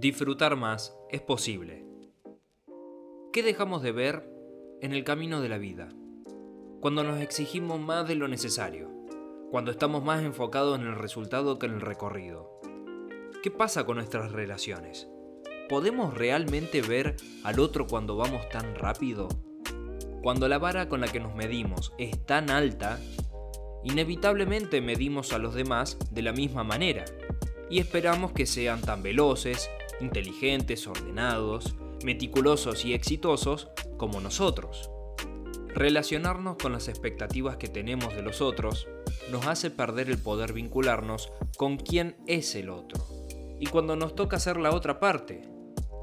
Disfrutar más es posible. ¿Qué dejamos de ver en el camino de la vida? Cuando nos exigimos más de lo necesario, cuando estamos más enfocados en el resultado que en el recorrido. ¿Qué pasa con nuestras relaciones? ¿Podemos realmente ver al otro cuando vamos tan rápido? Cuando la vara con la que nos medimos es tan alta, inevitablemente medimos a los demás de la misma manera y esperamos que sean tan veloces, inteligentes, ordenados, meticulosos y exitosos como nosotros. Relacionarnos con las expectativas que tenemos de los otros nos hace perder el poder vincularnos con quién es el otro. Y cuando nos toca hacer la otra parte,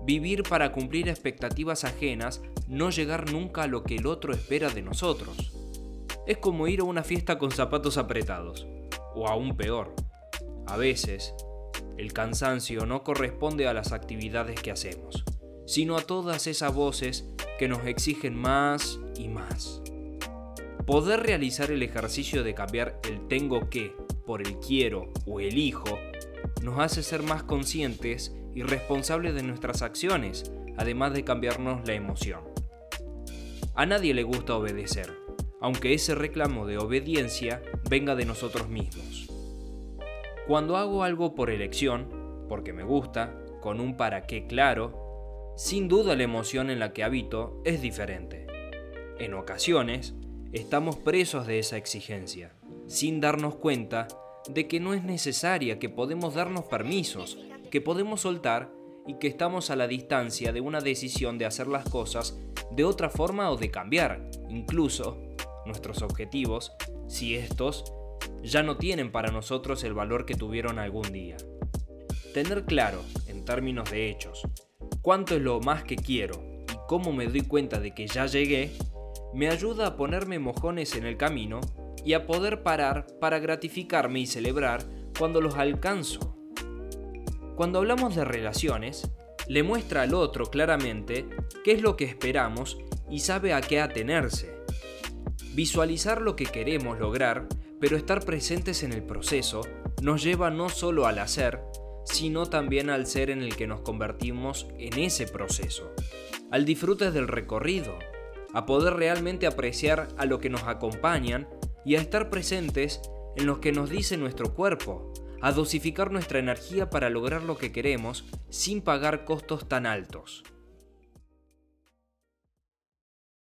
vivir para cumplir expectativas ajenas, no llegar nunca a lo que el otro espera de nosotros. Es como ir a una fiesta con zapatos apretados, o aún peor. A veces, el cansancio no corresponde a las actividades que hacemos, sino a todas esas voces que nos exigen más y más. Poder realizar el ejercicio de cambiar el tengo que por el quiero o elijo nos hace ser más conscientes y responsables de nuestras acciones, además de cambiarnos la emoción. A nadie le gusta obedecer, aunque ese reclamo de obediencia venga de nosotros mismos. Cuando hago algo por elección, porque me gusta, con un para qué claro, sin duda la emoción en la que habito es diferente. En ocasiones, estamos presos de esa exigencia, sin darnos cuenta de que no es necesaria, que podemos darnos permisos, que podemos soltar y que estamos a la distancia de una decisión de hacer las cosas de otra forma o de cambiar, incluso, nuestros objetivos, si estos ya no tienen para nosotros el valor que tuvieron algún día. Tener claro, en términos de hechos, cuánto es lo más que quiero y cómo me doy cuenta de que ya llegué, me ayuda a ponerme mojones en el camino y a poder parar para gratificarme y celebrar cuando los alcanzo. Cuando hablamos de relaciones, le muestra al otro claramente qué es lo que esperamos y sabe a qué atenerse. Visualizar lo que queremos lograr pero estar presentes en el proceso nos lleva no solo al hacer, sino también al ser en el que nos convertimos en ese proceso, al disfrute del recorrido, a poder realmente apreciar a lo que nos acompañan y a estar presentes en lo que nos dice nuestro cuerpo, a dosificar nuestra energía para lograr lo que queremos sin pagar costos tan altos.